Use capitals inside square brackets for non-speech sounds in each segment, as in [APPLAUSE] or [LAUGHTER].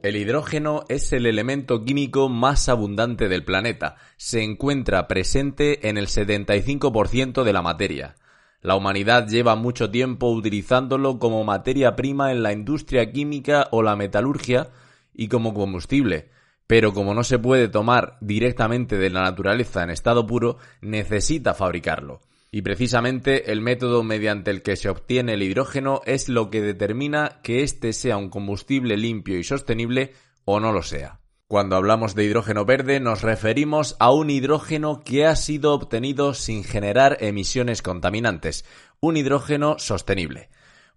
El hidrógeno es el elemento químico más abundante del planeta. Se encuentra presente en el 75% de la materia. La humanidad lleva mucho tiempo utilizándolo como materia prima en la industria química o la metalurgia y como combustible. Pero como no se puede tomar directamente de la naturaleza en estado puro, necesita fabricarlo. Y precisamente el método mediante el que se obtiene el hidrógeno es lo que determina que éste sea un combustible limpio y sostenible o no lo sea. Cuando hablamos de hidrógeno verde nos referimos a un hidrógeno que ha sido obtenido sin generar emisiones contaminantes, un hidrógeno sostenible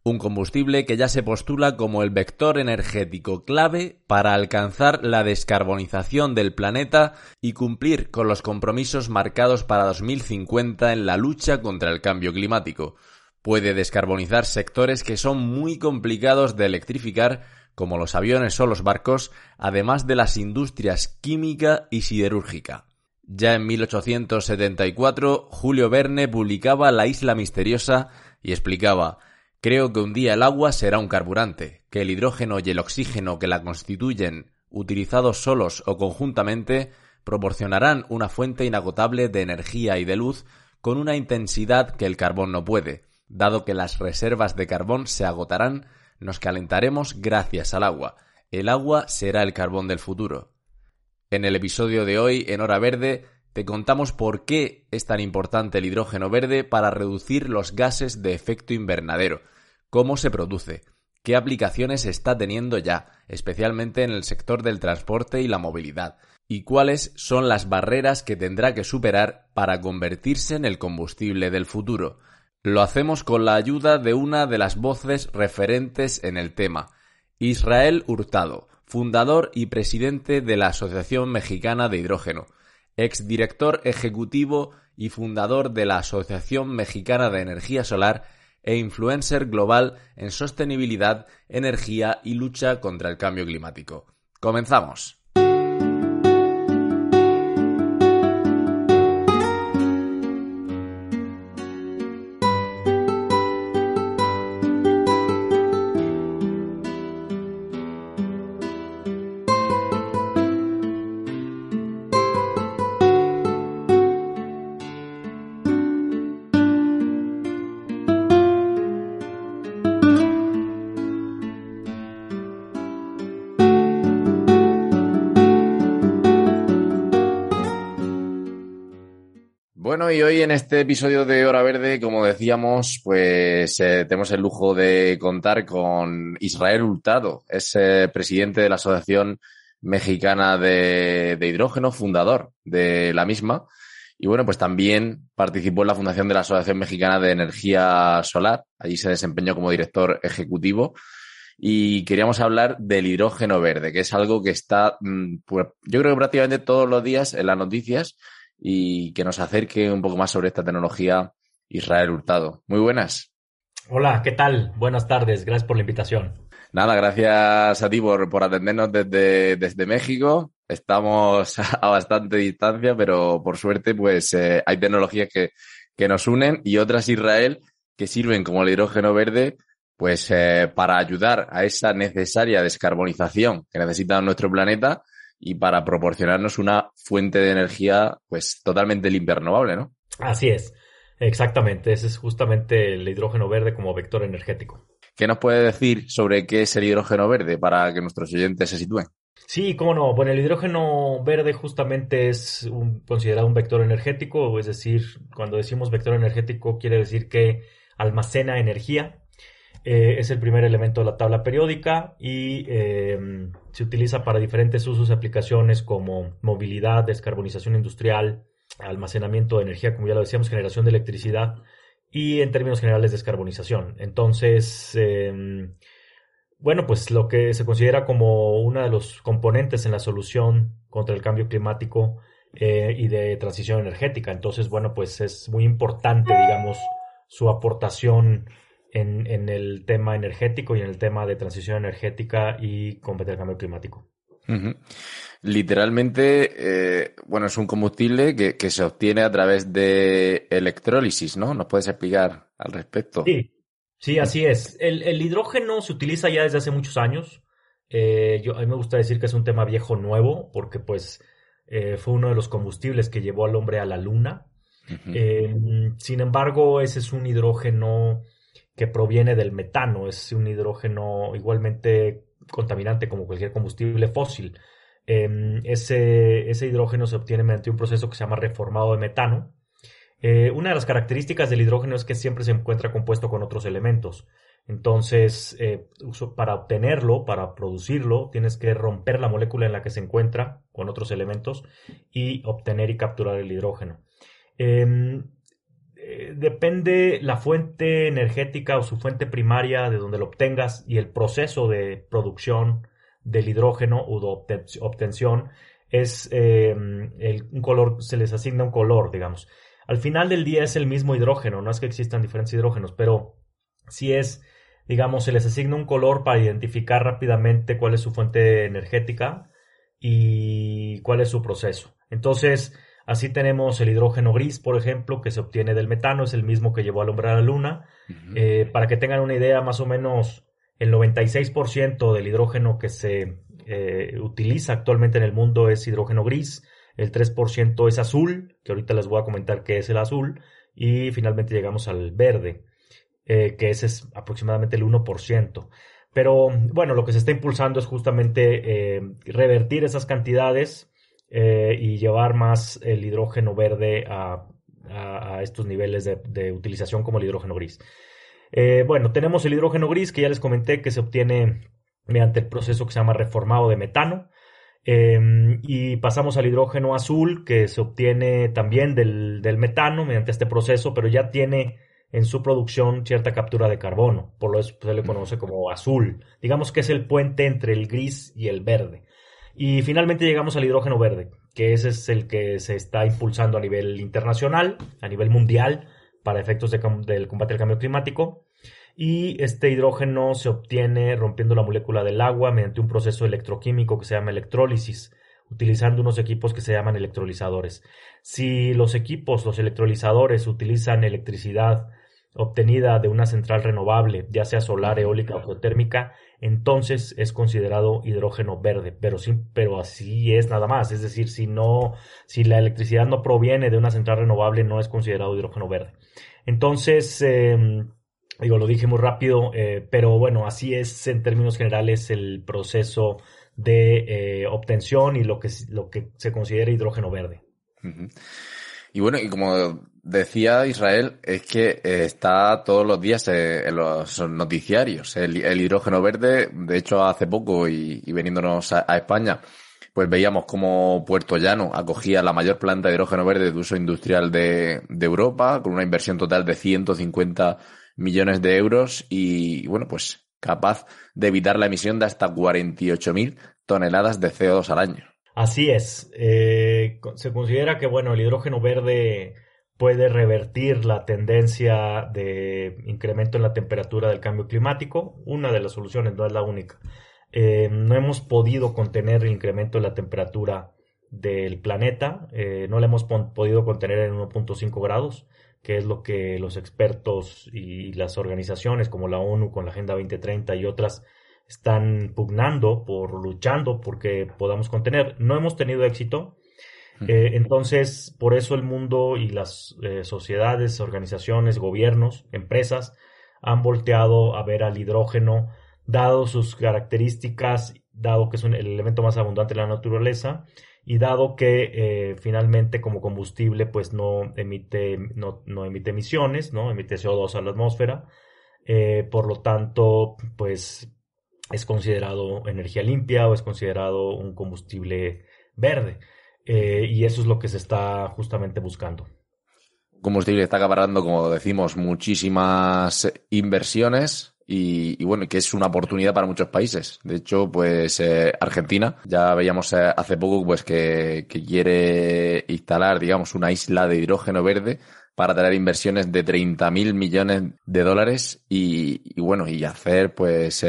un combustible que ya se postula como el vector energético clave para alcanzar la descarbonización del planeta y cumplir con los compromisos marcados para 2050 en la lucha contra el cambio climático. Puede descarbonizar sectores que son muy complicados de electrificar, como los aviones o los barcos, además de las industrias química y siderúrgica. Ya en 1874, Julio Verne publicaba La isla misteriosa y explicaba Creo que un día el agua será un carburante, que el hidrógeno y el oxígeno que la constituyen, utilizados solos o conjuntamente, proporcionarán una fuente inagotable de energía y de luz con una intensidad que el carbón no puede. Dado que las reservas de carbón se agotarán, nos calentaremos gracias al agua. El agua será el carbón del futuro. En el episodio de hoy, en Hora Verde, te contamos por qué es tan importante el hidrógeno verde para reducir los gases de efecto invernadero, cómo se produce, qué aplicaciones está teniendo ya, especialmente en el sector del transporte y la movilidad, y cuáles son las barreras que tendrá que superar para convertirse en el combustible del futuro. Lo hacemos con la ayuda de una de las voces referentes en el tema, Israel Hurtado, fundador y presidente de la Asociación Mexicana de Hidrógeno, exdirector ejecutivo y fundador de la Asociación Mexicana de Energía Solar e influencer global en sostenibilidad, energía y lucha contra el cambio climático. Comenzamos. Bueno, y hoy en este episodio de Hora Verde, como decíamos, pues eh, tenemos el lujo de contar con Israel Hurtado, es eh, presidente de la Asociación Mexicana de, de, Hidrógeno, fundador de la misma. Y bueno, pues también participó en la fundación de la Asociación Mexicana de Energía Solar. Allí se desempeñó como director ejecutivo. Y queríamos hablar del hidrógeno verde, que es algo que está, mm, pues, yo creo que prácticamente todos los días en las noticias y que nos acerque un poco más sobre esta tecnología Israel Hurtado. Muy buenas. Hola, ¿qué tal? Buenas tardes, gracias por la invitación. Nada, gracias a ti por, por atendernos desde, desde México. Estamos [LAUGHS] a bastante distancia, pero por suerte pues eh, hay tecnologías que, que nos unen y otras Israel que sirven como el hidrógeno verde pues eh, para ayudar a esa necesaria descarbonización que necesita nuestro planeta y para proporcionarnos una fuente de energía pues totalmente limpia renovable, ¿no? Así es, exactamente, ese es justamente el hidrógeno verde como vector energético. ¿Qué nos puede decir sobre qué es el hidrógeno verde para que nuestros oyentes se sitúen? Sí, cómo no. Bueno, el hidrógeno verde justamente es considerado un vector energético, es decir, cuando decimos vector energético quiere decir que almacena energía. Eh, es el primer elemento de la tabla periódica y em, se utiliza para diferentes usos y aplicaciones como movilidad, descarbonización industrial, almacenamiento de energía, como ya lo decíamos, generación de electricidad y en términos generales descarbonización. Entonces, em, bueno, pues lo que se considera como uno de los componentes en la solución contra el cambio climático eh, y de transición energética. Entonces, bueno, pues es muy importante, digamos, su aportación en, en el tema energético y en el tema de transición energética y combatir el cambio climático. Literalmente, eh, bueno, es un combustible que, que, se obtiene a través de electrólisis, ¿no? ¿Nos puedes explicar al respecto? Sí, Sí, así es. El, hidrógeno se utiliza ya desde hace muchos años. Eh, yo, a mí me gusta decir que es un tema viejo nuevo, porque pues eh, fue uno de los combustibles que llevó al hombre a la luna. Sin embargo, ese es un hidrógeno que proviene del metano, es un hidrógeno igualmente contaminante como cualquier combustible fósil. Em, ese, ese hidrógeno se obtiene mediante un proceso que se llama reformado de metano, eh, una de las características del hidrógeno es que siempre se encuentra compuesto con otros elementos. Entonces, eh, para obtenerlo, para producirlo, tienes que romper la molécula en la que se encuentra con otros elementos y obtener y capturar el hidrógeno. Eh, depende la fuente energética o su fuente primaria de donde lo obtengas y el proceso de producción del hidrógeno o de obtención es em, un color, se les asigna un color, digamos. Al final del día es el mismo hidrógeno, no es que existan diferentes hidrógenos, pero si es, digamos, se les asigna un color para identificar rápidamente cuál es su fuente energética y cuál es su proceso. Entonces, así tenemos el hidrógeno gris, por ejemplo, que se obtiene del metano, es el mismo que llevó al hombre a la luna. Eh, para que tengan una idea, más o menos el 96% del hidrógeno que se eh, utiliza actualmente en el mundo es hidrógeno gris el 3% es azul, que ahorita les voy a comentar qué es el azul, y finalmente llegamos al verde, eh, que ese es aproximadamente el 1%. Pero bueno, lo que se está impulsando es justamente revertir esas cantidades eh, y llevar más el hidrógeno verde a, estos niveles de, utilización como el hidrógeno gris. bueno, tenemos el hidrógeno gris que ya les comenté que se obtiene mediante el proceso que se llama reformado de metano. Em, y pasamos al hidrógeno azul, que se obtiene también del, metano mediante este proceso, pero ya tiene en su producción cierta captura de carbono, por lo eso se le conoce como azul. Digamos que es el puente entre el gris y el verde. Y finalmente llegamos al hidrógeno verde, que ese es el que se está impulsando a nivel internacional, a nivel mundial, para efectos del combate al cambio climático y este hidrógeno se obtiene rompiendo la molécula del agua mediante un proceso electroquímico que se llama electrólisis, utilizando unos equipos que se llaman electrolizadores. Si los equipos, los electrolizadores, utilizan electricidad obtenida de una central renovable, ya sea solar, eólica o geotérmica, entonces es considerado hidrógeno verde, pero sí, pero así es nada más, es decir, si no, si la electricidad no proviene de una central renovable, no es considerado hidrógeno verde. Entonces, em, Digo, lo dije muy rápido, eh, pero bueno, así es en términos generales el proceso de eh, obtención y lo que, lo que se considera hidrógeno verde. Y bueno, y como decía Israel, es que eh, está todos los días en los noticiarios el, hidrógeno verde. De hecho, hace poco y, y veniéndonos a, España, pues veíamos como Puerto Llano acogía la mayor planta de hidrógeno verde de uso industrial de, de Europa, con una inversión total de 150 millones de euros y, bueno, pues capaz de evitar la emisión de hasta 48.000 toneladas de CO2 al año. Así es. Eh, se considera que, bueno, el hidrógeno verde puede revertir la tendencia de incremento en la temperatura del cambio climático. Una de las soluciones, no es la única. Eh, no hemos podido contener el incremento de la temperatura del planeta, eh, no la hemos podido contener en 1.5 grados que es lo que los expertos y las organizaciones como la ONU con la Agenda 2030 y otras están pugnando por luchando porque podamos contener. No hemos tenido éxito. Eh, entonces, por eso el mundo y las eh, sociedades, organizaciones, gobiernos, empresas han volteado a ver al hidrógeno, dado sus características, dado que es el elemento más abundante de la naturaleza, y dado que eh, finalmente como combustible pues no emite, no, no emite emisiones, ¿no? emite CO2 a la atmósfera, por lo tanto pues es considerado energía limpia o es considerado un combustible verde. Eh, y eso es lo que se está justamente buscando. Combustible está acaparando, como decimos, muchísimas inversiones y, bueno, que es una oportunidad para muchos países. De hecho, pues eh, Argentina, ya veíamos eh, hace poco pues que, quiere instalar, digamos, una isla de hidrógeno verde para traer inversiones de 30.000 millones de dólares y, bueno, y hacer pues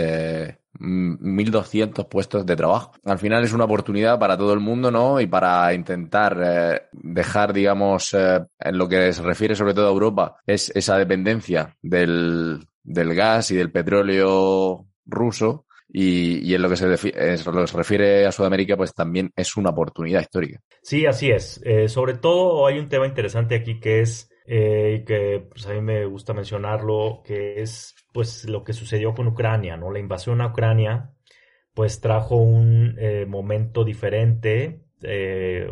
1.200 puestos de trabajo. Al final es una oportunidad para todo el mundo, ¿no? Y para intentar eh, dejar, digamos, en lo que se refiere sobre todo a Europa, es esa dependencia del, del gas y del petróleo ruso y, en lo que se, refiere a Sudamérica, pues también es una oportunidad histórica. Sí, así es. Eh, sobre todo hay un tema interesante aquí que es, eh, que pues, a mí me gusta mencionarlo, que es pues lo que sucedió con Ucrania, ¿no? La invasión a Ucrania pues trajo un eh, momento diferente,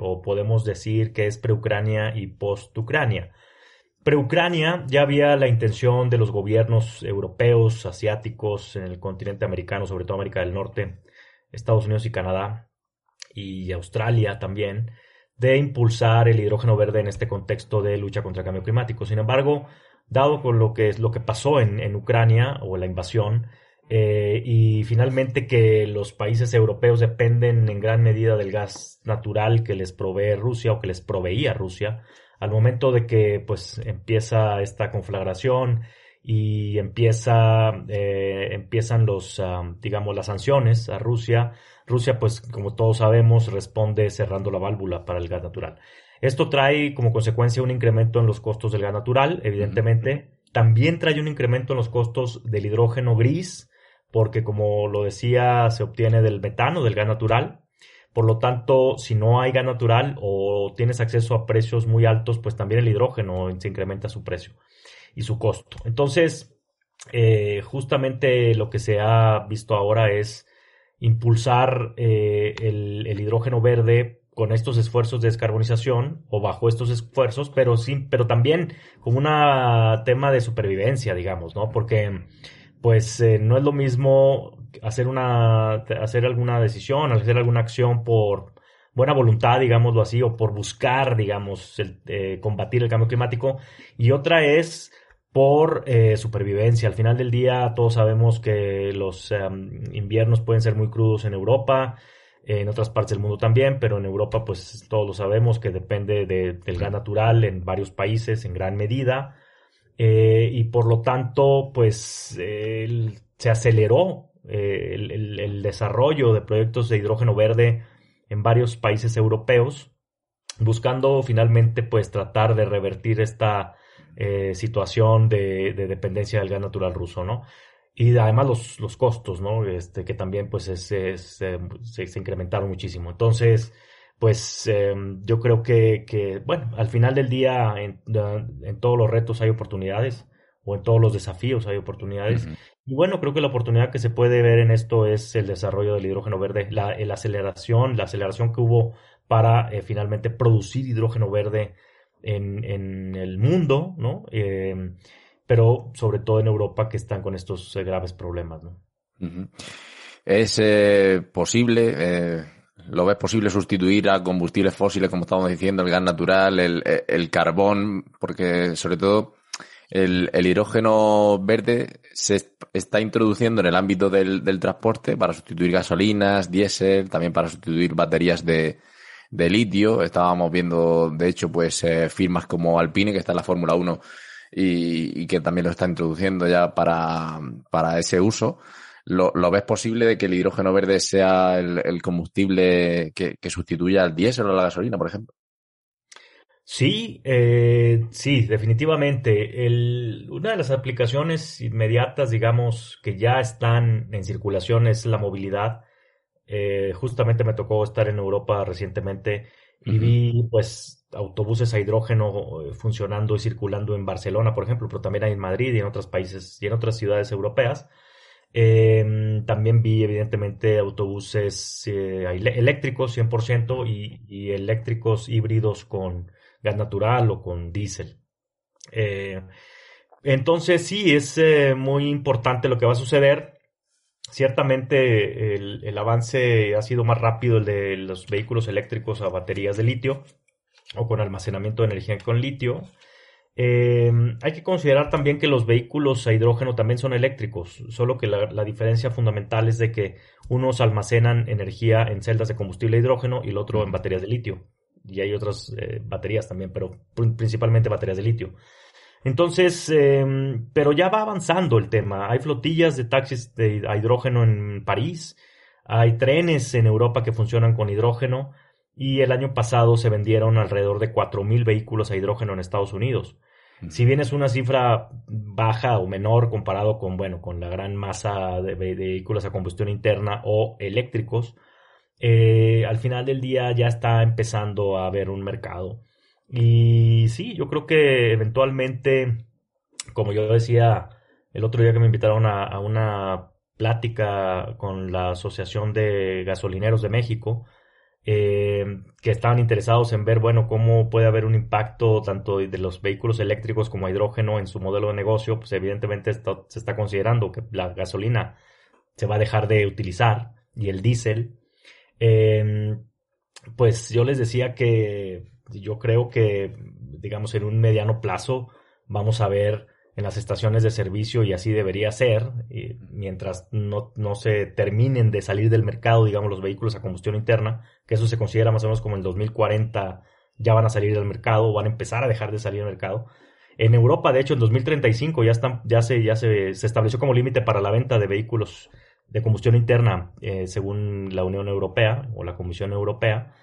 o podemos decir que es pre-Ucrania y post-Ucrania. Pre-Ucrania ya había la intención de los gobiernos europeos, asiáticos, en el continente americano, sobre todo América del Norte, Estados Unidos y Canadá, y Australia también, de impulsar el hidrógeno verde en este contexto de lucha contra el cambio climático. Sin embargo, dado con lo que, lo que pasó en, Ucrania o la invasión, eh, y finalmente que los países europeos dependen en gran medida del gas natural que les provee Rusia o que les proveía Rusia, al momento de que pues empieza esta conflagración y empieza, eh, empiezan los, digamos, las sanciones a Rusia, Rusia pues como todos sabemos responde cerrando la válvula para el gas natural. Esto trae como consecuencia un incremento en los costos del gas natural, evidentemente. También trae un incremento en los costos del hidrógeno gris, porque como lo decía, se obtiene del metano, del gas natural. Por lo tanto, si no hay gas natural o tienes acceso a precios muy altos, pues también el hidrógeno se incrementa su precio y su costo. Entonces, eh, justamente lo que se ha visto ahora es impulsar eh, el, hidrógeno verde con estos esfuerzos de descarbonización o bajo estos esfuerzos, pero sí, pero también como un tema de supervivencia, digamos, ¿no? Porque pues eh, no es lo mismo hacer una, hacer alguna decisión, hacer alguna acción por buena voluntad, digámoslo así, o por buscar, digamos, eh, combatir el cambio climático, y otra es por eh, supervivencia. Al final del día todos sabemos que los em, inviernos pueden ser muy crudos en Europa, en otras partes del mundo también, pero en Europa pues todos lo sabemos que depende del gas natural en varios países en gran medida. Eh, y por lo tanto pues se aceleró eh, el, desarrollo de proyectos de hidrógeno verde en varios países europeos, buscando finalmente pues tratar de revertir esta eh, situación de, dependencia del gas natural ruso, ¿no? Y además los, los costos, ¿no? Este, que también pues se, incrementaron muchísimo. Entonces, pues em, yo creo que, bueno, al final del día en, todos los retos hay oportunidades o en todos los desafíos hay oportunidades. Y bueno, creo que la oportunidad que se puede ver en esto es el desarrollo del hidrógeno verde, la, aceleración, la aceleración que hubo para eh, finalmente producir hidrógeno verde en, en el mundo, ¿no? Eh, pero sobre todo en Europa que están con estos eh, graves problemas, ¿no? Es posible, ¿lo ves posible sustituir a combustibles fósiles, como estamos diciendo, el gas natural, el, el carbón? Porque sobre todo el, hidrógeno verde se está introduciendo en el ámbito del, transporte para sustituir gasolinas, diésel, también para sustituir baterías de, litio. Estábamos viendo, de hecho, pues eh, firmas como Alpine, que está en la Fórmula 1 y, que también lo está introduciendo ya para, ese uso. ¿Lo, ves posible de que el hidrógeno verde sea el, combustible que, sustituya al diésel o la gasolina, por ejemplo? Sí, eh, sí, definitivamente. una de las aplicaciones inmediatas, digamos, que ya están en circulación es la movilidad. Eh, justamente me tocó estar en Europa recientemente y vi, pues, autobuses a hidrógeno eh, funcionando y circulando en Barcelona, por ejemplo, pero también hay en Madrid y en otros países y en otras ciudades europeas. Em, también vi, evidentemente, autobuses eléctricos 100% y eléctricos híbridos con gas natural o con diésel. Eh, entonces sí, es eh, muy importante lo que va a suceder. Ciertamente el, avance ha sido más rápido el de los vehículos eléctricos a baterías de litio o con almacenamiento de energía con litio. Eh, hay que considerar también que los vehículos a hidrógeno también son eléctricos, solo que la, la, diferencia fundamental es de que unos almacenan energía en celdas de combustible a hidrógeno y el otro en baterías de litio y hay otras eh, baterías también, pero principalmente baterías de litio. Entonces, em, pero ya va avanzando el tema. Hay flotillas de taxis de hidrógeno en París, hay trenes en Europa que funcionan con hidrógeno y el año pasado se vendieron alrededor de 4.000 vehículos a hidrógeno en Estados Unidos. Si bien es una cifra baja o menor comparado con, bueno, con la gran masa de vehículos a combustión interna o eléctricos, eh, al final del día ya está empezando a haber un mercado. Y sí, yo creo que eventualmente, como yo decía el otro día que me invitaron a, una plática con la Asociación de Gasolineros de México, eh, que estaban interesados en ver, bueno, cómo puede haber un impacto tanto de los vehículos eléctricos como hidrógeno en su modelo de negocio, pues evidentemente se está considerando que la gasolina se va a dejar de utilizar y el diésel. Em, pues yo les decía que yo creo que, digamos, en un mediano plazo vamos a ver en las estaciones de servicio y así debería ser, mientras no, no, se terminen de salir del mercado, digamos, los vehículos a combustión interna, que eso se considera más o menos como en 2040 ya van a salir del mercado, van a empezar a dejar de salir del mercado. En Europa, de hecho, en 2035 ya, están, ya, se, ya se, se estableció como límite para la venta de vehículos de combustión interna eh, según la Unión Europea o la Comisión Europea.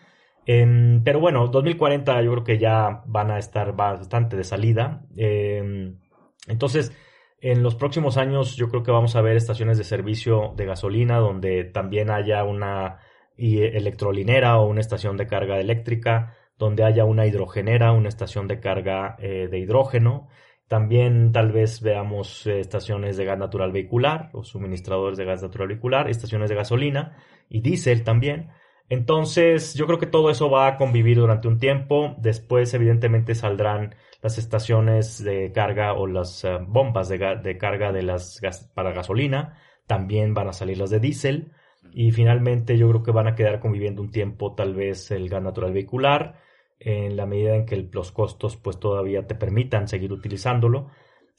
Em, pero bueno, 2040 yo creo que ya van a estar bastante de salida. Em, entonces, en los próximos años yo creo que vamos a ver estaciones de servicio de gasolina donde también haya una electrolinera o una estación de carga eléctrica, donde haya una hidrogenera, una estación de carga eh, de hidrógeno. También tal vez veamos eh, estaciones de gas natural vehicular o suministradores de gas natural vehicular, estaciones de gasolina y diésel también. Entonces, yo creo que todo eso va a convivir durante un tiempo. Después, evidentemente, saldrán las estaciones de carga o las eh, bombas de, carga de las para gasolina. También van a salir las de diésel. Y finalmente, yo creo que van a quedar conviviendo un tiempo tal vez el gas natural vehicular en la medida en que los costos pues todavía te permitan seguir utilizándolo.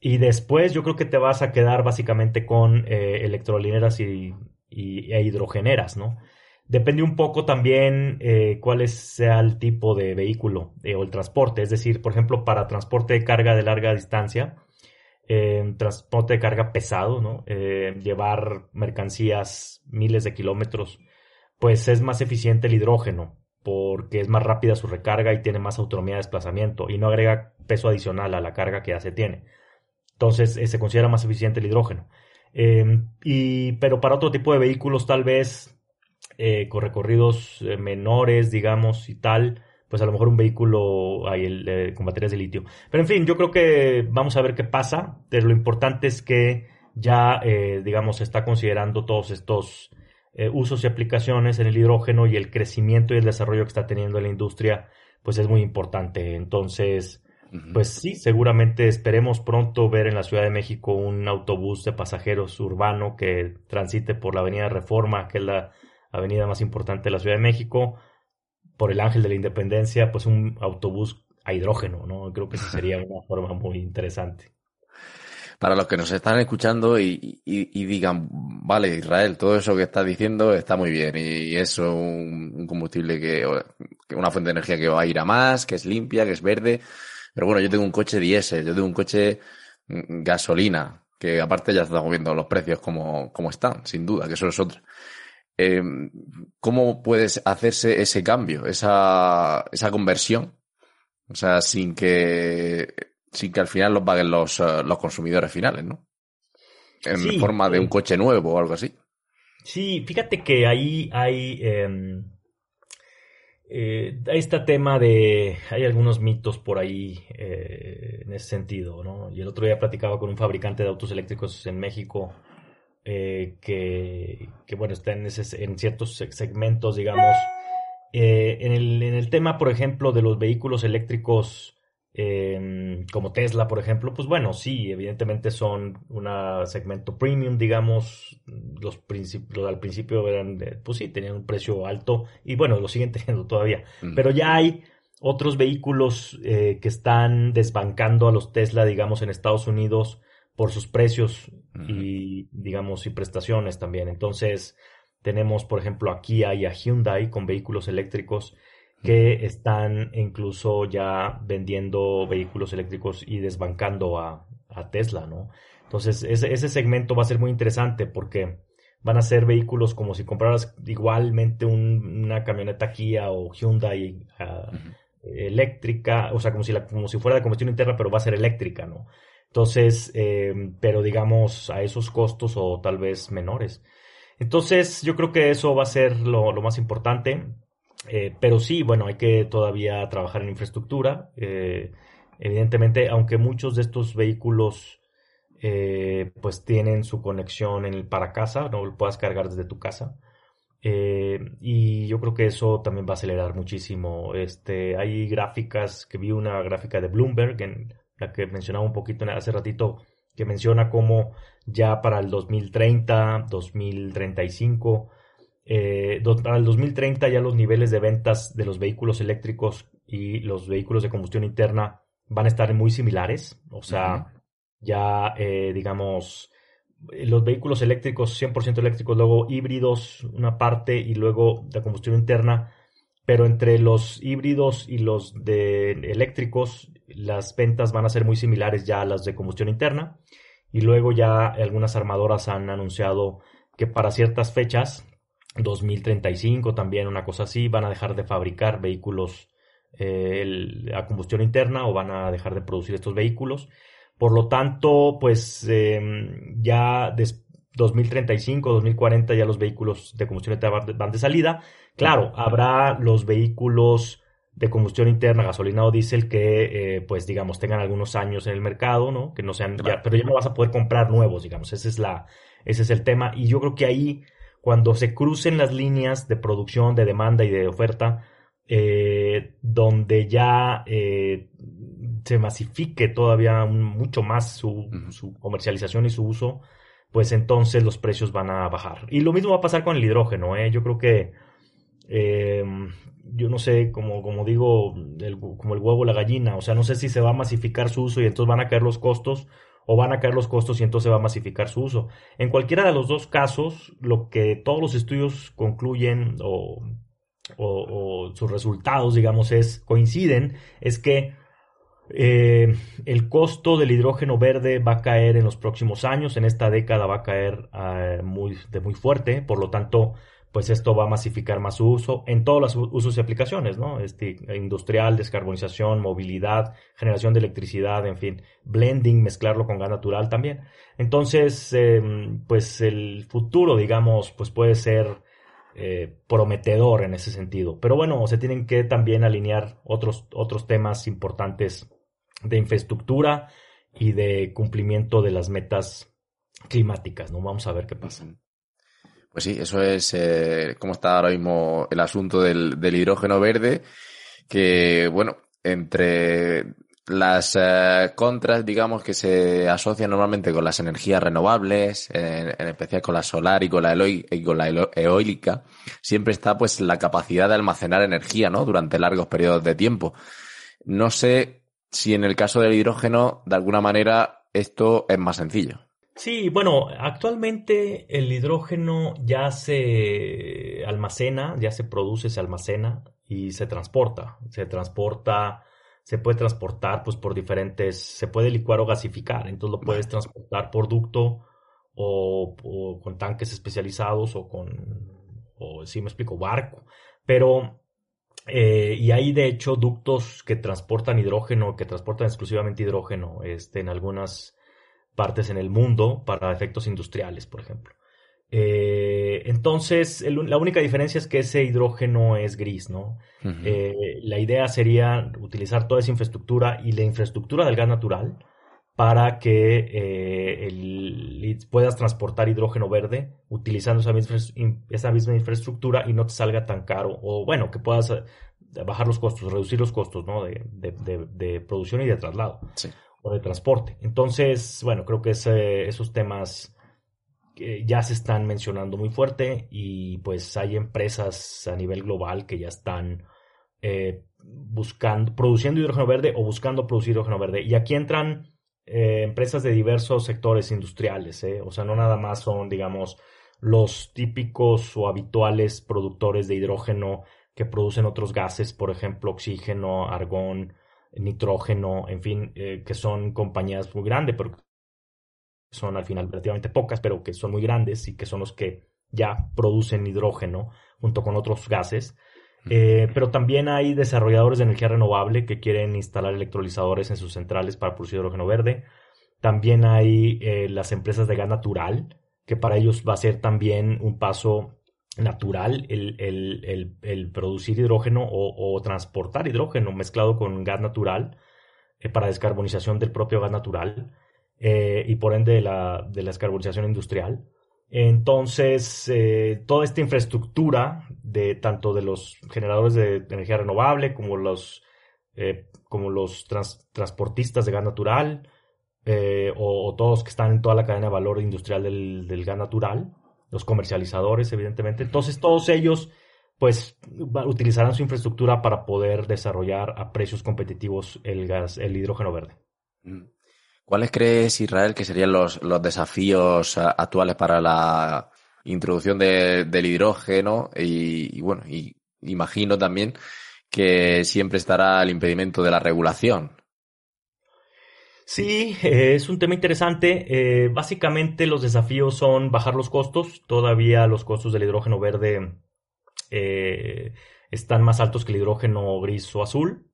Y después yo creo que te vas a quedar básicamente con eh, electrolineras y, e hidrogeneras, ¿no? Depende un poco también eh, cuál sea el tipo de vehículo eh, o el transporte. Es decir, por ejemplo, para transporte de carga de larga distancia, transporte de carga pesado, ¿no? llevar mercancías miles de kilómetros, pues es más eficiente el hidrógeno porque es más rápida su recarga y tiene más autonomía de desplazamiento y no agrega peso adicional a la carga que ya se tiene. Entonces eh, se considera más eficiente el hidrógeno. Y, pero para otro tipo de vehículos tal vez eh, con recorridos eh, menores, digamos, y tal, pues a lo mejor un vehículo hay con baterías de litio. Pero en fin, yo creo que vamos a ver qué pasa, pero lo importante es que ya, digamos, se está considerando todos estos eh, usos y aplicaciones en el hidrógeno y el crecimiento y el desarrollo que está teniendo la industria, pues es muy importante. Entonces, pues sí, seguramente esperemos pronto ver en la Ciudad de México un autobús de pasajeros urbano que transite por la Avenida Reforma, que es la avenida más importante de la Ciudad de México, por el Ángel de la Independencia, pues un autobús a hidrógeno, ¿no? Creo que sería una forma muy interesante para los que nos están escuchando y, digan, vale, Israel, todo eso que estás diciendo está muy bien y es un, combustible que, una fuente de energía que va a ir a más, que es limpia, que es verde. Pero bueno, yo tengo un coche diésel, yo tengo un coche mm, gasolina, que aparte ya estamos viendo los precios como, como están, sin duda, que eso es otra. Eh, ¿Cómo puedes hacerse ese cambio, esa, esa conversión O sea, sin que, sin que al final lo paguen los, eh, los consumidores finales, ¿no? En forma de un coche nuevo o algo así. Sí, fíjate que ahí hay, em, eh, este tema de, hay algunos mitos por ahí eh, en ese sentido, ¿no? Y el otro día platicaba con un fabricante de autos eléctricos en México eh, que, que, bueno, está en, ese, en ciertos segmentos, digamos. Eh, en, el, en el tema, por ejemplo, de los vehículos eléctricos Em, como Tesla, por ejemplo, pues bueno, sí, evidentemente son un segmento premium, digamos, los, al principio eran, pues sí, tenían un precio alto y bueno, lo siguen [LAUGHS] teniendo todavía, pero ya hay otros vehículos eh, que están desbancando a los Tesla, digamos, en Estados Unidos por sus precios y, digamos, y prestaciones también. Entonces, tenemos, por ejemplo, a Kia y a Hyundai con vehículos eléctricos que están incluso ya vendiendo vehículos eléctricos y desbancando a, Tesla, ¿no? Entonces, ese, ese, segmento va a ser muy interesante porque van a ser vehículos como si compraras igualmente una camioneta Kia o Hyundai ah, eléctrica, o sea, como si, la, como si fuera de combustión interna, pero va a ser eléctrica, ¿no? Entonces, eh, pero digamos a esos costos o tal vez menores. Entonces, yo creo que eso va a ser lo, más importante. Eh, pero sí, bueno, hay que todavía trabajar en infraestructura. Eh, evidentemente, aunque muchos de estos vehículos eh, pues tienen su conexión en el para casa, no lo puedas cargar desde tu casa. y yo creo que eso también va a acelerar muchísimo. Este, hay gráficas, que vi una gráfica de Bloomberg, en la que mencionaba un poquito hace ratito, que menciona cómo ya para el 2030, 2035, eh, para el 2030 ya los niveles de ventas de los vehículos eléctricos y los vehículos de combustión interna van a estar muy similares. O sea, ya eh, digamos, los vehículos eléctricos, 100% eléctricos, luego híbridos, una parte, y luego de combustión interna. Pero entre los híbridos y los de eléctricos, las ventas van a ser muy similares ya a las de combustión interna. Y luego ya algunas armadoras han anunciado que para ciertas fechas, 2035 también, una cosa así, van a dejar de fabricar vehículos eh, a combustión interna o van a dejar de producir estos vehículos. Por lo tanto, pues em, ya de 2035, 2040 ya los vehículos de combustión interna van de salida. Claro, habrá los vehículos de combustión interna, gasolina o diésel, que eh, pues digamos tengan algunos años en el mercado, ¿no? Que no sean, pero ya no vas a poder comprar nuevos, digamos, ese es la, ese es el tema. Y yo creo que ahí cuando se crucen las líneas de producción, de demanda y de oferta, eh, donde ya eh, se masifique todavía mucho más su, comercialización y su uso, pues entonces los precios van a bajar. Y lo mismo va a pasar con el hidrógeno. ¿eh? Yo creo que, yo no sé, como, como digo, como el huevo la gallina, o sea, no sé si se va a masificar su uso y entonces van a caer los costos o van a caer los costos y entonces va a masificar su uso. En cualquiera de los dos casos, lo que todos los estudios concluyen o, sus resultados, digamos, es, coinciden, es que eh, el costo del hidrógeno verde va a caer en los próximos años, en esta década va a caer eh, muy, de muy fuerte, por lo tanto, pues esto va a masificar más su uso en todos los usos y aplicaciones, ¿no? Este, industrial, descarbonización, movilidad, generación de electricidad, en fin, blending, mezclarlo con gas natural también. Entonces, em, pues el futuro, digamos, pues puede ser eh, prometedor en ese sentido. Pero bueno, se tienen que también alinear otros, otros temas importantes de infraestructura y de cumplimiento de las metas climáticas, ¿no? Vamos a ver qué pasa. Pues sí, eso es eh, cómo está ahora mismo el asunto del, hidrógeno verde, que bueno, entre las eh, contras, digamos, que se asocian normalmente con las energías renovables, en, especial con la solar y con la, y con la eólica, siempre está pues la capacidad de almacenar energía, ¿no? Durante largos periodos de tiempo. No sé si en el caso del hidrógeno, de alguna manera, esto es más sencillo. Sí, bueno, actualmente el hidrógeno ya se almacena, ya se produce, se almacena y se transporta. Se transporta, se puede transportar pues por diferentes, se puede licuar o gasificar, entonces lo puedes transportar por ducto o, con tanques especializados o con, o si me explico, barco. Pero Eh, y hay de hecho ductos que transportan hidrógeno, que transportan exclusivamente hidrógeno este, en algunas partes en el mundo para efectos industriales, por ejemplo. Eh, entonces, la única diferencia es que ese hidrógeno es gris, ¿no? Eh, la idea sería utilizar toda esa infraestructura y la infraestructura del gas natural para que eh, puedas transportar hidrógeno verde utilizando esa misma, esa misma, infraestructura y no te salga tan caro, o bueno, que puedas bajar los costos, reducir los costos, ¿no? De, de, producción y de traslado o de transporte. Entonces, bueno, creo que esos temas ya se están mencionando muy fuerte y pues hay empresas a nivel global que ya están eh, buscando, produciendo hidrógeno verde o buscando producir hidrógeno verde. Y aquí entran eh, empresas de diversos sectores industriales, ¿eh? o sea, no nada más son, digamos, los típicos o habituales productores de hidrógeno que producen otros gases, por ejemplo, oxígeno, argón, nitrógeno, en fin, que son compañías muy grandes, pero son al final relativamente pocas, pero que son muy grandes y que son los que ya producen hidrógeno junto con otros gases. Eh, pero también hay desarrolladores de energía renovable que quieren instalar electrolizadores en sus centrales para producir hidrógeno verde. También hay eh, las empresas de gas natural, que para ellos va a ser también un paso natural el, producir hidrógeno o, transportar hidrógeno mezclado con gas natural eh, para descarbonización del propio gas natural. Eh, y por ende de la, de la descarbonización industrial. Entonces, eh, toda esta infraestructura de tanto de los generadores de energía renovable como los, como los transportistas de gas natural o, todos que están en toda la cadena de valor industrial del, del, gas natural, los comercializadores, evidentemente. Entonces, todos ellos, pues, utilizarán su infraestructura para poder desarrollar a precios competitivos el gas, el hidrógeno verde. Mm. ¿Cuáles crees, Israel, que serían los, desafíos eh, actuales para la introducción del hidrógeno? Y, bueno, y imagino también que siempre estará el impedimento de la regulación. Sí, eh, es un tema interesante. Eh, básicamente los desafíos son bajar los costos. Todavía los costos del hidrógeno verde están más altos que el hidrógeno gris o azul.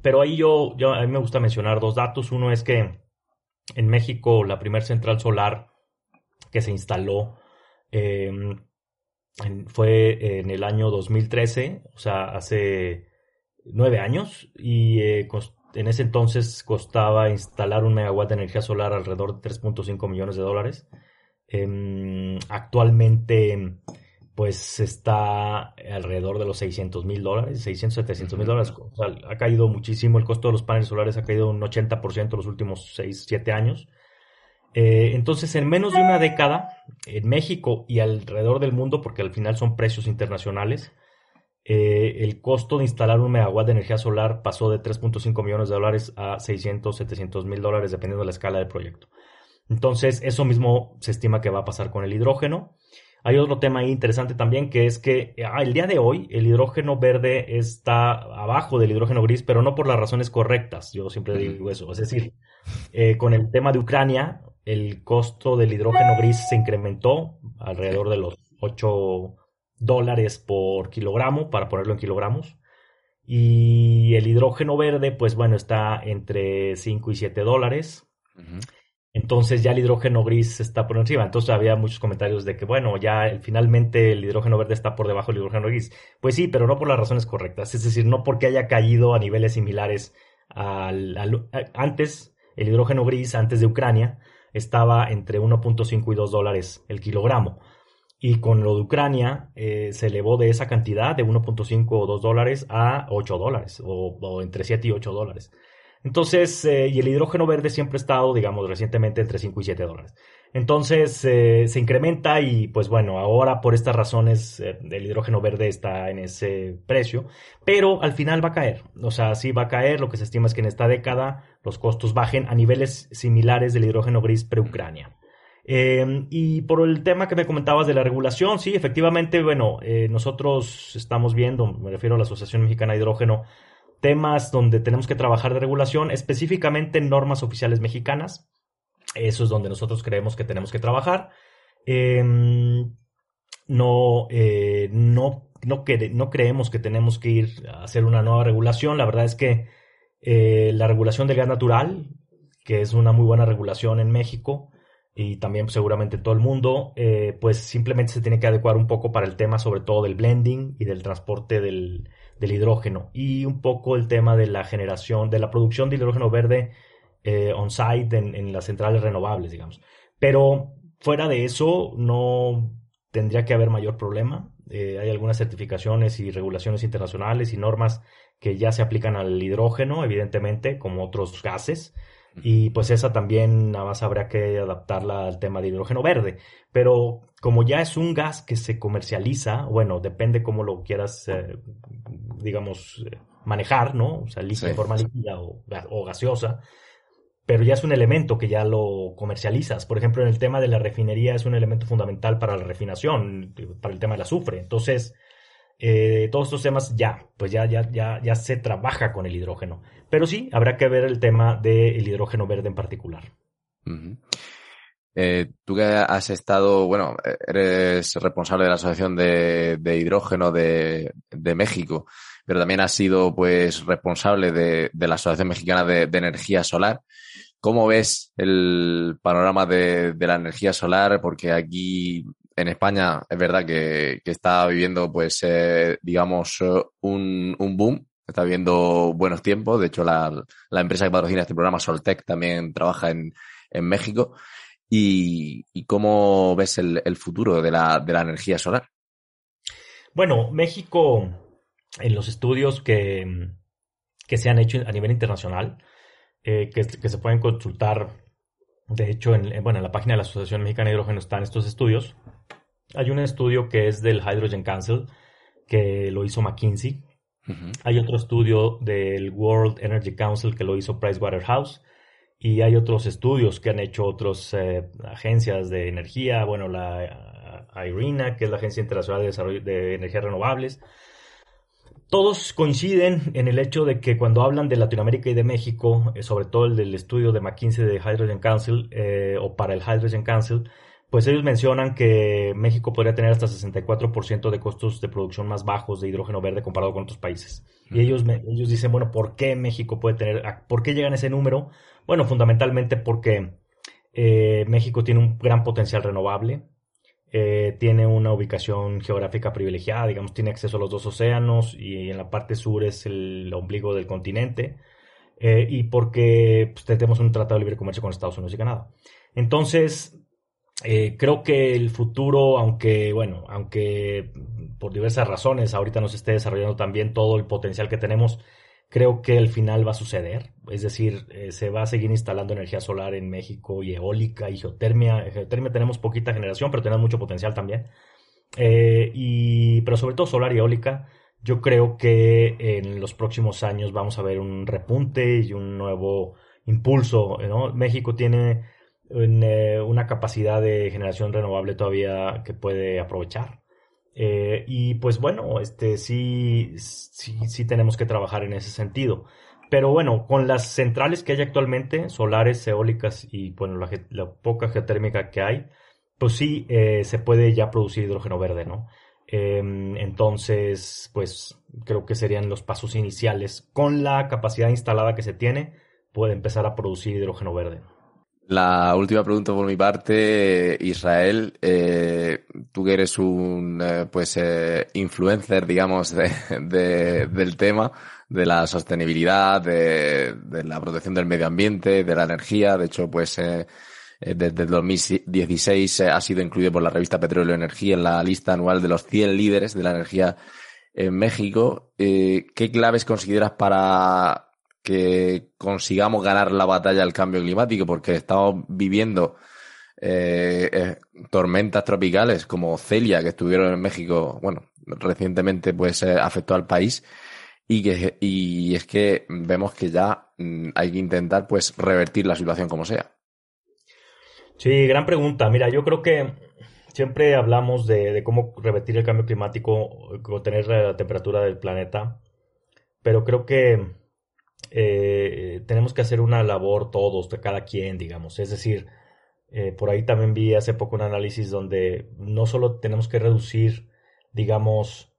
Pero ahí yo, a mí me gusta mencionar dos datos. Uno es que en México la primera central solar que se instaló fue en el año 2013, o sea, hace nueve años, y eh, en ese entonces costaba instalar un megawatt de energía solar alrededor de 3.5 millones de dólares. Em, actualmente pues está alrededor de los 600 mil dólares, 600, 700 mil dólares. O sea, ha caído muchísimo el costo de los paneles solares, ha caído un 80% los últimos 6, 7 años. Eh, entonces, en menos de una década, en México y alrededor del mundo, porque al final son precios internacionales, eh, el costo de instalar un megawatt de energía solar pasó de 3.5 millones de dólares a 600, 700 mil dólares, dependiendo de la escala del proyecto. Entonces, eso mismo se estima que va a pasar con el hidrógeno. Hay otro tema ahí interesante también que es que ah, el día de hoy el hidrógeno verde está abajo del hidrógeno gris, pero no por las razones correctas. Yo siempre digo eso. Es decir, eh, con el tema de Ucrania, el costo del hidrógeno gris se incrementó alrededor de los 8 dólares por kilogramo, para ponerlo en kilogramos. Y el hidrógeno verde, pues bueno, está entre 5 y 7 dólares. Entonces ya el hidrógeno gris está por encima. Entonces había muchos comentarios de que, bueno, ya finalmente el hidrógeno verde está por debajo del hidrógeno gris. Pues sí, pero no por las razones correctas. Es decir, no porque haya caído a niveles similares al, antes, el hidrógeno gris, antes de Ucrania, estaba entre 1.5 y 2 dólares el kilogramo. Y con lo de Ucrania eh, se elevó de esa cantidad de 1.5 o 2 dólares a 8 dólares, o, entre 7 y 8 dólares. Entonces, eh, y el hidrógeno verde siempre ha estado, digamos, recientemente entre 5 y 7 dólares. Entonces, eh, se incrementa y pues bueno, ahora por estas razones el hidrógeno verde está en ese precio, pero al final va a caer. O sea, sí va a caer, lo que se estima es que en esta década los costos bajen a niveles similares del hidrógeno gris pre-Ucrania. Y por el tema que me comentabas de la regulación, sí, efectivamente, bueno, nosotros estamos viendo, me refiero a la Asociación Mexicana de Hidrógeno, temas donde tenemos que trabajar de regulación, específicamente normas oficiales mexicanas. Eso es donde nosotros creemos que tenemos que trabajar. Em, no, eh, no, no, no creemos que tenemos que ir a hacer una nueva regulación. La verdad es que eh, la regulación del gas natural, que es una muy buena regulación en México y también seguramente en todo el mundo, eh, pues simplemente se tiene que adecuar un poco para el tema sobre todo del blending y del transporte del, del hidrógeno y un poco el tema de la generación, de la producción de hidrógeno verde eh, on-site en, las centrales renovables, digamos. Pero fuera de eso, no tendría que haber mayor problema. Eh, hay algunas certificaciones y regulaciones internacionales y normas que ya se aplican al hidrógeno, evidentemente, como otros gases. Y pues esa también nada más habría que adaptarla al tema de hidrógeno verde. Pero como ya es un gas que se comercializa, bueno, depende cómo lo quieras, eh, digamos, manejar, ¿no? O sea, líquida, forma líquida o, o gaseosa pero ya es un elemento que ya lo comercializas. Por ejemplo, en el tema de la refinería es un elemento fundamental para la refinación, para el tema del azufre. Entonces, eh, todos estos temas ya, pues ya, ya, ya, ya se trabaja con el hidrógeno. Pero sí, habrá que ver el tema del hidrógeno verde en particular. Eh, tú que has estado, bueno, eres responsable de la Asociación de, Hidrógeno de, México, pero también has sido pues responsable de, la Asociación Mexicana de, Energía Solar. ¿Cómo ves el panorama de, la energía solar? Porque aquí en España es verdad que, está viviendo, pues, eh, digamos, un, boom. Está viviendo buenos tiempos. De hecho, la, empresa que patrocina este programa, Soltec, también trabaja en, México. Y, cómo ves el, futuro de la, de la energía solar? Bueno, México, en los estudios que, que se han hecho a nivel internacional, eh, que, se pueden consultar. De hecho, en, bueno, en la página de la Asociación Mexicana de Hidrógeno están estos estudios. Hay un estudio que es del Hydrogen Council, que lo hizo McKinsey. Hay otro estudio del World Energy Council que lo hizo Pricewaterhouse. Y hay otros estudios que han hecho otras eh, agencias de energía, bueno, la IRENA, que es la Agencia Internacional de Desarrollo de Energías Renovables, todos coinciden en el hecho de que cuando hablan de Latinoamérica y de México, eh, sobre todo el del estudio de McKinsey de Hydrogen Council eh, o para el Hydrogen Council, pues ellos mencionan que México podría tener hasta 64% de costos de producción más bajos de hidrógeno verde comparado con otros países. Y ellos, ellos dicen, bueno, ¿por qué México puede tener, por qué llegan a ese número? Bueno, fundamentalmente porque eh, México tiene un gran potencial renovable, eh, tiene una ubicación geográfica privilegiada, digamos, tiene acceso a los dos océanos y en la parte sur es el ombligo del continente. Eh, y porque pues, tenemos un tratado de libre comercio con Estados Unidos y Canadá. Entonces, eh, creo que el futuro, aunque, bueno, aunque por diversas razones ahorita nos esté desarrollando también todo el potencial que tenemos, creo que el final va a suceder. Es decir, eh, se va a seguir instalando energía solar en México y eólica y geotermia. geotermia tenemos poquita generación, pero tenemos mucho potencial también. Eh, y, pero sobre todo solar y eólica. Yo creo que en los próximos años vamos a ver un repunte y un nuevo impulso. México tiene eh, una capacidad de generación renovable todavía que puede aprovechar. Eh, y pues bueno, este sí, sí, sí tenemos que trabajar en ese sentido. Pero bueno, con las centrales que hay actualmente, solares, eólicas y bueno, la, poca geotérmica que hay, pues sí eh, se puede ya producir hidrógeno verde, ¿no? Em, entonces, pues creo que serían los pasos iniciales. Con la capacidad instalada que se tiene, puede empezar a producir hidrógeno verde. La última pregunta por mi parte, Israel, eh, tú que eres un eh, pues eh, influencer, digamos, de, del tema, de la sostenibilidad, de, de, la protección del medio ambiente, de la energía. De hecho, pues desde el 2016 ha sido incluido por la revista Petróleo Energía en la lista anual de los 100 líderes de la energía en México. ¿Qué claves consideras para que consigamos ganar la batalla al cambio climático, porque estamos viviendo eh, eh, tormentas tropicales como Celia, que estuvieron en México, bueno, recientemente pues eh, afectó al país, y que y es que vemos que ya mm, hay que intentar pues revertir la situación como sea. Sí, gran pregunta. Mira, yo creo que siempre hablamos de, cómo revertir el cambio climático, contener la temperatura del planeta, pero creo que eh, tenemos que hacer una labor todos, de cada quien, digamos. Es decir, eh, por ahí también vi hace poco un análisis donde no solo tenemos que reducir, digamos,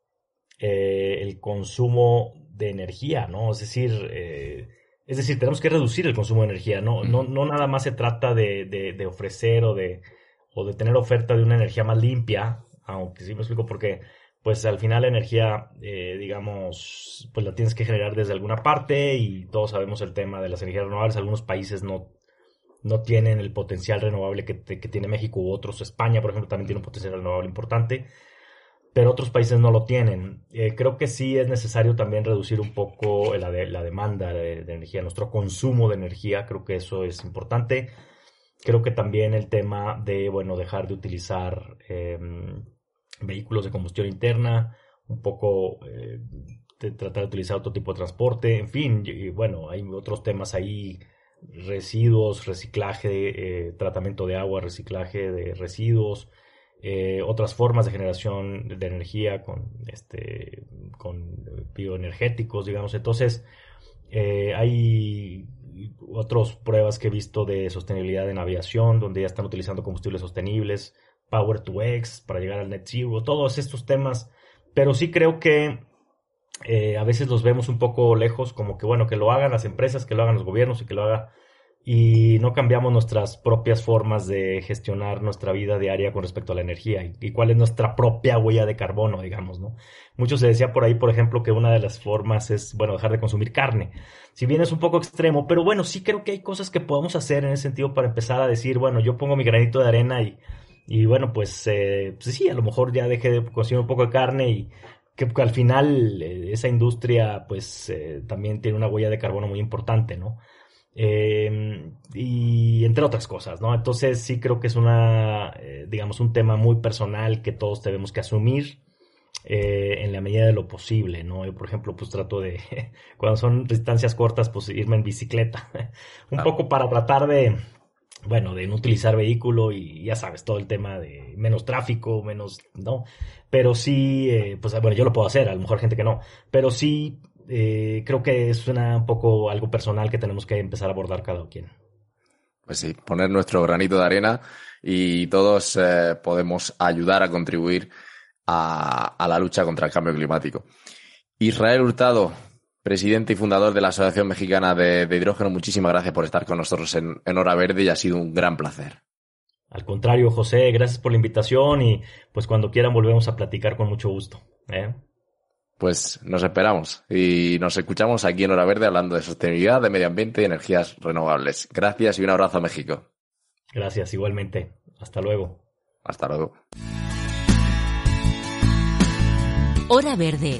eh, el consumo de energía, ¿no? Es decir, eh, es decir, tenemos que reducir el consumo de energía, no, no, no nada más se trata de, de, ofrecer o de, o de tener oferta de una energía más limpia, aunque sí me explico porque pues al final la energía, eh, digamos, pues la tienes que generar desde alguna parte y todos sabemos el tema de las energías renovables, algunos países no, no tienen el potencial renovable que, que tiene México u otros, España por ejemplo también tiene un potencial renovable importante, pero otros países no lo tienen. Eh, creo que sí es necesario también reducir un poco la, demanda de, energía, nuestro consumo de energía, creo que eso es importante. Creo que también el tema de, bueno, dejar de utilizar em, vehículos de combustión interna, un poco eh, de tratar de utilizar otro tipo de transporte, en fin, y, bueno, hay otros temas ahí, residuos, reciclaje, eh, tratamiento de agua, reciclaje de residuos, eh, otras formas de generación de energía con, este, con bioenergéticos, digamos. Entonces, hay otras pruebas que he visto de sostenibilidad en aviación, donde ya están utilizando combustibles sostenibles, Power to X para llegar al net zero, todos estos temas. Pero sí creo que eh, a veces los vemos un poco lejos, como que bueno, que lo hagan las empresas, que lo hagan los gobiernos y que lo haga y no cambiamos nuestras propias formas de gestionar nuestra vida diaria con respecto a la energía y, cuál es nuestra propia huella de carbono, digamos, ¿no? Mucho se decía por ahí, por ejemplo, que una de las formas es, bueno, dejar de consumir carne. Si bien es un poco extremo, pero bueno, sí creo que hay cosas que podemos hacer en ese sentido para empezar a decir, bueno, yo pongo mi granito de arena y, y bueno, pues, eh, pues sí, a lo mejor ya deje de consumir un poco de carne y que, al final eh, esa industria pues eh, también tiene una huella de carbono muy importante, ¿no? Em, y entre otras cosas, ¿no? Entonces sí creo que es una, eh, digamos, un tema muy personal que todos tenemos que asumir eh, en la medida de lo posible, ¿no? Yo, por ejemplo, pues trato de, [LAUGHS] cuando son distancias cortas, pues irme en bicicleta, [LAUGHS] un poco para tratar de, bueno, de no utilizar vehículo y ya sabes, todo el tema de menos tráfico, menos, ¿no? Pero sí, eh, pues bueno, yo lo puedo hacer, a lo mejor gente que no, pero sí eh, creo que es un poco algo personal que tenemos que empezar a abordar cada quien. Pues sí, poner nuestro granito de arena y todos eh, podemos ayudar a contribuir a, la lucha contra el cambio climático. Israel Hurtado, presidente y fundador de la Asociación Mexicana de, Hidrógeno, muchísimas gracias por estar con nosotros en, en Hora Verde y ha sido un gran placer. Al contrario, José, gracias por la invitación y pues cuando quieran volvemos a platicar con mucho gusto. ¿eh? Pues nos esperamos y nos escuchamos aquí en Hora Verde hablando de sostenibilidad, de medio ambiente y energías renovables. Gracias y un abrazo a México. Gracias, igualmente. Hasta luego. Hasta luego. Hora Verde,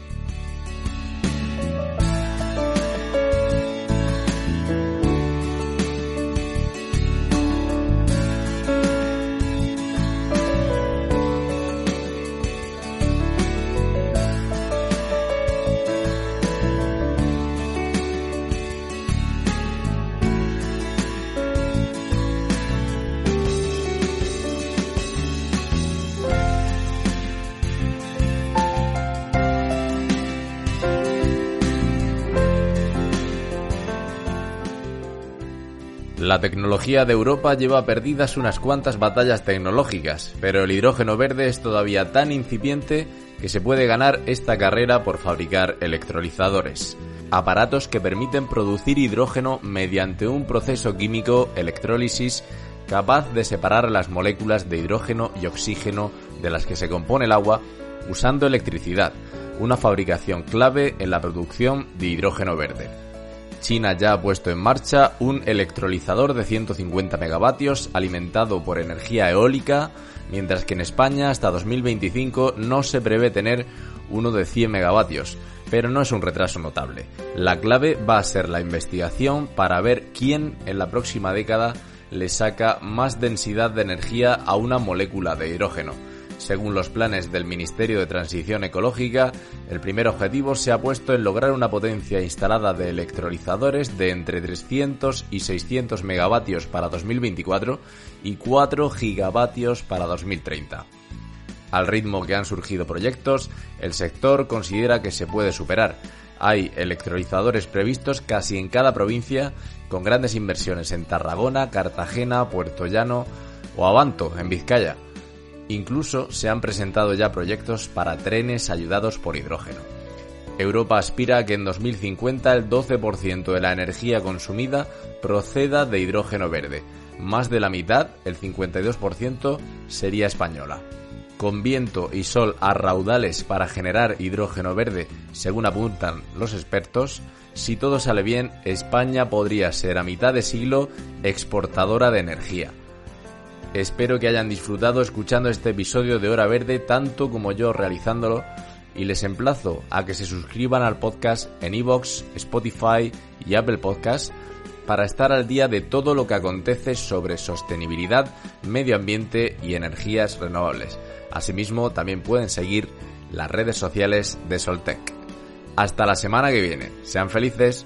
La tecnología de Europa lleva perdidas unas cuantas batallas tecnológicas, pero el hidrógeno verde es todavía tan incipiente que se puede ganar esta carrera por fabricar electrolizadores, aparatos que permiten producir hidrógeno mediante un proceso químico electrólisis capaz de separar las moléculas de hidrógeno y oxígeno de las que se compone el agua usando electricidad, una fabricación clave en la producción de hidrógeno verde. China ya ha puesto en marcha un electrolizador de 150 megavatios alimentado por energía eólica, mientras que en España hasta 2025 no se prevé tener uno de 100 megavatios, pero no es un retraso notable. La clave va a ser la investigación para ver quién en la próxima década le saca más densidad de energía a una molécula de hidrógeno según los planes del Ministerio de Transición Ecológica, el primer objetivo se ha puesto en lograr una potencia instalada de electrolizadores de entre 300 y 600 megavatios para 2024 y 4 gigavatios para 2030. Al ritmo que han surgido proyectos, el sector considera que se puede superar. Hay electrolizadores previstos casi en cada provincia, con grandes inversiones en Tarragona, Cartagena, Puerto Llano, o Avanto, en Vizcaya. Incluso se han presentado ya proyectos para trenes ayudados por hidrógeno. Europa aspira a que en 2050 el 12% de la energía consumida proceda de hidrógeno verde. Más de la mitad, el 52%, sería española. Con viento y sol a raudales para generar hidrógeno verde, según apuntan los expertos, si todo sale bien, España podría ser a mitad de siglo exportadora de energía. Espero que hayan disfrutado escuchando este episodio de Hora Verde tanto como yo realizándolo y les emplazo a que se suscriban al podcast en iVoox, Spotify y Apple Podcasts para estar al día de todo lo que acontece sobre sostenibilidad, medio ambiente y energías renovables. Asimismo, también pueden seguir las redes sociales de Soltec. Hasta la semana que viene. Sean felices.